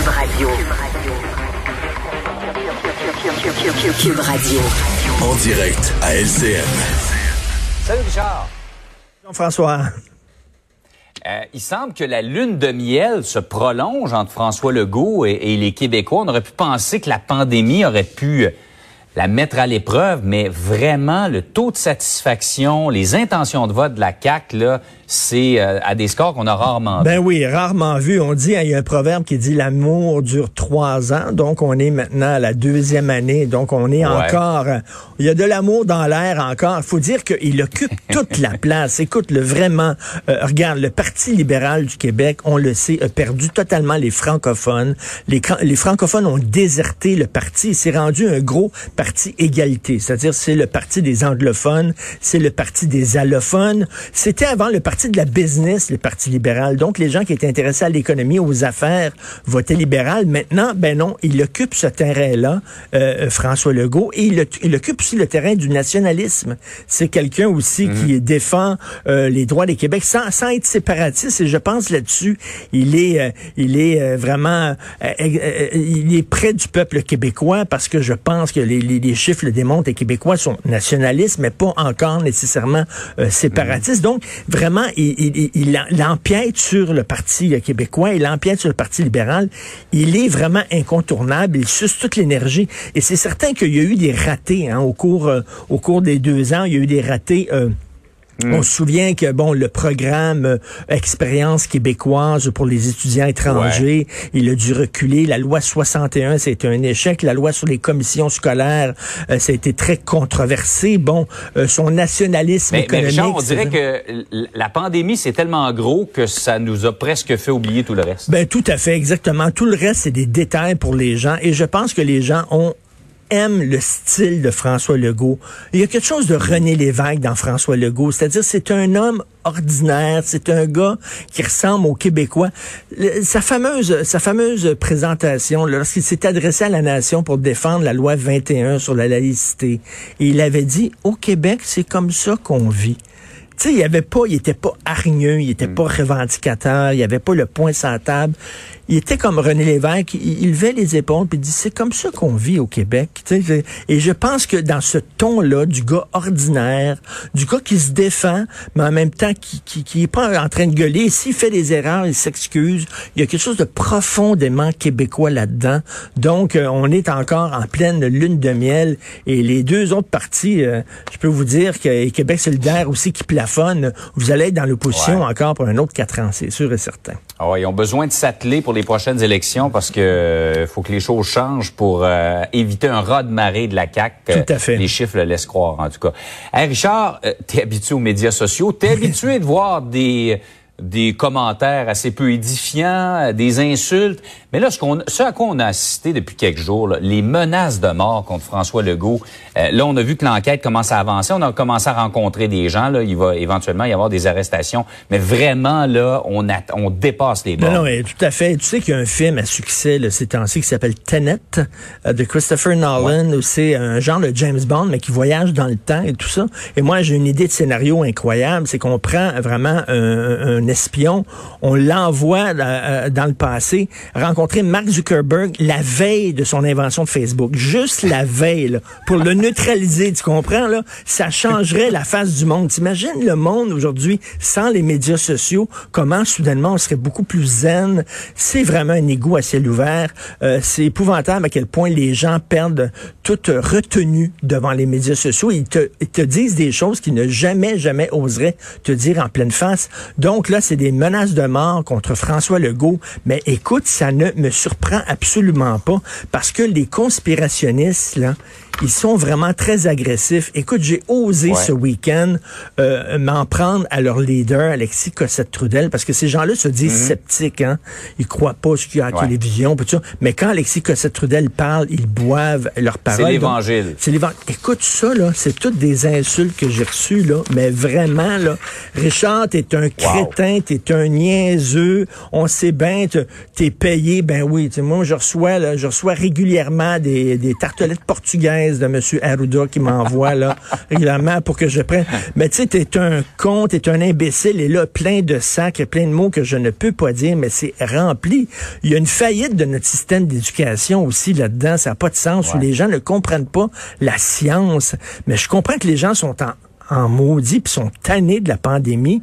Cube Radio. Cube Radio. En direct à LCN. Salut Richard. Jean-François. Euh, il semble que la lune de miel se prolonge entre François Legault et, et les Québécois. On aurait pu penser que la pandémie aurait pu euh, la mettre à l'épreuve, mais vraiment, le taux de satisfaction, les intentions de vote de la CAQ, là, c'est euh, à des scores qu'on a rarement vus. Ben oui, rarement vu. On dit, hein, il y a un proverbe qui dit l'amour dure trois ans. Donc, on est maintenant à la deuxième année. Donc, on est encore, euh, il y a de l'amour dans l'air encore. Il faut dire qu'il occupe toute la place. Écoute, le vraiment, euh, regarde, le Parti libéral du Québec, on le sait, a perdu totalement les francophones. Les, les francophones ont déserté le parti. C'est rendu un gros parti égalité. C'est-à-dire, c'est le parti des anglophones, c'est le parti des allophones. C'était avant le parti de la business, le Parti libéral. Donc, les gens qui étaient intéressés à l'économie, aux affaires, votaient libéral. Maintenant, ben non, il occupe ce terrain-là, euh, François Legault, et il, il, occupe aussi le terrain du nationalisme. C'est quelqu'un aussi -hmm. qui défend euh, les droits des Québec sans, sans être séparatiste. Et je pense là-dessus, il est, euh, il est vraiment, il est près du peuple québécois parce que je pense que les, les, les chiffres le démontrent. Les Québécois sont nationalistes, mais pas encore nécessairement séparatistes. Mm. Donc, vraiment, il, il, il, il, empiète sur le Parti québécois, il empiète sur le Parti libéral. Il est vraiment incontournable, il suce toute l'énergie. Et c'est certain qu'il y a eu des ratés hein, au, cours, euh, au cours des deux ans. Il y a eu des ratés... Euh, Mm. On se souvient que bon le programme euh, expérience québécoise pour les étudiants étrangers, ouais. il a dû reculer. La loi 61, c'était un échec. La loi sur les commissions scolaires, euh, ça a été très controversé. Bon, euh, son nationalisme mais, économique. Mais Richard, on dirait que la pandémie c'est tellement gros que ça nous a presque fait oublier tout le reste. Ben tout à fait, exactement. Tout le reste c'est des détails pour les gens et je pense que les gens ont aime le style de François Legault. Il y a quelque chose de René Lévesque dans François Legault, c'est-à-dire c'est un homme ordinaire, c'est un gars qui ressemble aux Québécois. Le, sa fameuse sa fameuse présentation lorsqu'il s'est adressé à la nation pour défendre la loi 21 sur la laïcité, et il avait dit au Québec, c'est comme ça qu'on vit. Tu sais, il avait pas, il était pas hargneux, il était mm. pas revendicateur, il avait pas le point sur la table. Il était comme René Lévesque, il, il levait les épaules puis il dit c'est comme ça qu'on vit au Québec. et je pense que dans ce ton-là, du gars ordinaire, du gars qui se défend, mais en même temps qui qui, qui est pas en train de gueuler, s'il fait des erreurs, il s'excuse. Il y a quelque chose de profondément québécois là-dedans. Donc euh, on est encore en pleine lune de miel et les deux autres partis, euh, je peux vous dire que Québec solidaire aussi qui plafonne, vous allez être dans l'opposition ouais. encore pour un autre quatre ans, c'est sûr et certain. Ah ils ont besoin de s'atteler pour les prochaines élections parce que euh, faut que les choses changent pour euh, éviter un raz de marée de la CAQ. Tout à fait. Les chiffres le laissent croire, en tout cas. Hey Richard, euh, t'es habitué aux médias sociaux, t'es habitué de voir des des commentaires assez peu édifiants, des insultes. Mais là, ce, qu'on, ce à quoi on a assisté depuis quelques jours, là, les menaces de mort contre François Legault, euh, là, on a vu que l'enquête commence à avancer. On a commencé à rencontrer des gens. Là, il va éventuellement y avoir des arrestations. Mais vraiment, là, on, a, on dépasse les bornes. Non, non, mais tout à fait. Tu sais qu'il y a un film à succès là, ces temps-ci qui s'appelle Tenet euh, de Christopher Nolan, ouais. où c'est un genre de James Bond, mais qui voyage dans le temps et tout ça. Et moi, j'ai une idée de scénario incroyable. C'est qu'on prend vraiment un, un espion, on l'envoie euh, dans le passé rencontrer Mark Zuckerberg la veille de son invention de Facebook, juste la veille, là, pour le neutraliser, tu comprends là? Ça changerait la face du monde. T'imagines le monde aujourd'hui sans les médias sociaux, comment soudainement on serait beaucoup plus zen? C'est vraiment un égout à ciel ouvert. Euh, c'est épouvantable à quel point les gens perdent toute retenue devant les médias sociaux. Ils te, ils te disent des choses qu'ils ne jamais, jamais oseraient te dire en pleine face. Donc là, c'est des menaces de mort contre François Legault. Mais écoute, ça ne me surprend absolument pas parce que les conspirationnistes, là, ils sont vraiment très agressifs. Écoute, j'ai osé ouais. ce week-end euh, m'en prendre à leur leader, Alexis Cossette-Trudel, parce que ces gens-là se disent mm -hmm. sceptiques. Hein? Ils croient pas ce qu'il y a à la ouais. télévision. Tout ça. Mais quand Alexis Cossette-Trudel parle, ils boivent leurs paroles. C'est l'évangile. C'est l'évangile. Écoute ça, là, c'est toutes des insultes que j'ai reçues, là, mais vraiment, là, Richard, t'es un crétin, t'es un niaiseux, on sait bien, t'es payé, ben oui, moi je reçois, là, je reçois régulièrement des, des tartelettes portugaises de M. Arruda qui m'envoie là régulièrement pour que je prenne. Mais tu sais, t'es un con, t'es un imbécile, et là, plein de sacs, plein de mots que je ne peux pas dire, mais c'est rempli. Il y a une faillite de notre système d'éducation aussi là-dedans, ça n'a pas de sens, où les gens ne comprennent pas la science. Mais je comprends que les gens sont en en maudit, puis sont tannés de la pandémie.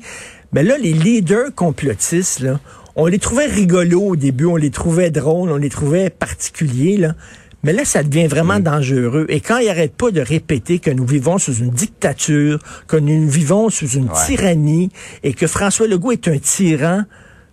Mais là, les leaders complotistes, là, on les trouvait rigolos au début, on les trouvait drôles, on les trouvait particuliers, là. Mais là, ça devient vraiment dangereux. Et quand ils n'arrêtent pas de répéter que nous vivons sous une dictature, que nous vivons sous une tyrannie, et que François Legault est un tyran,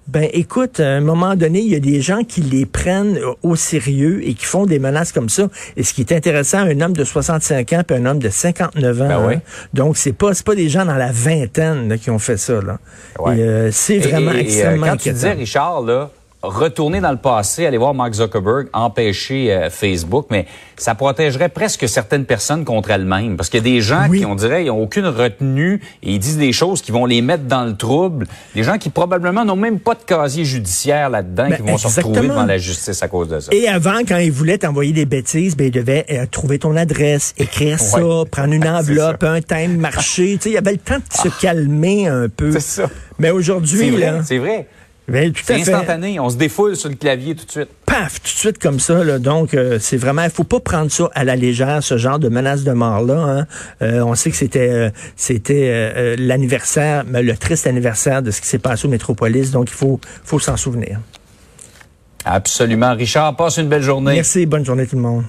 ben écoute, à un moment donné, il y a des gens qui les prennent au sérieux et qui font des menaces comme ça. Et ce qui est intéressant, un homme de 65 ans puis un homme de 59 ans. Ben hein. Donc c'est pas c'est pas des gens dans la vingtaine qui ont fait ça là. Euh, c'est vraiment et, extrêmement quand tu disais Richard là, retourner dans le passé, aller voir Mark Zuckerberg, empêcher euh, Facebook, mais ça protégerait presque certaines personnes contre elles-mêmes. Parce qu'il y a des gens qui, on dirait, ils n'ont aucune retenue et ils disent des choses qui vont les mettre dans le trouble. Des gens qui probablement n'ont même pas de casier judiciaire là-dedans, ben, qui vont se retrouver devant la justice à cause de ça. Et avant, quand ils voulaient t'envoyer des bêtises, ben, ils devaient euh, trouver ton adresse, écrire ça, prendre une enveloppe, un time, marcher. il y avait le temps de se ah. calmer un peu. C'est ça. Mais aujourd'hui, là... C'est vrai. Ben, c'est instantané, on se défoule sur le clavier tout de suite. Paf, tout de suite comme ça. Là. Donc, euh, c'est vraiment, il faut pas prendre ça à la légère, ce genre de menace de mort-là. Hein. Euh, on sait que c'était euh, c'était l'anniversaire, le triste anniversaire de ce qui s'est passé au Métropolis, donc il faut, faut s'en souvenir. Absolument. Richard, passe une belle journée. Merci, bonne journée tout le monde.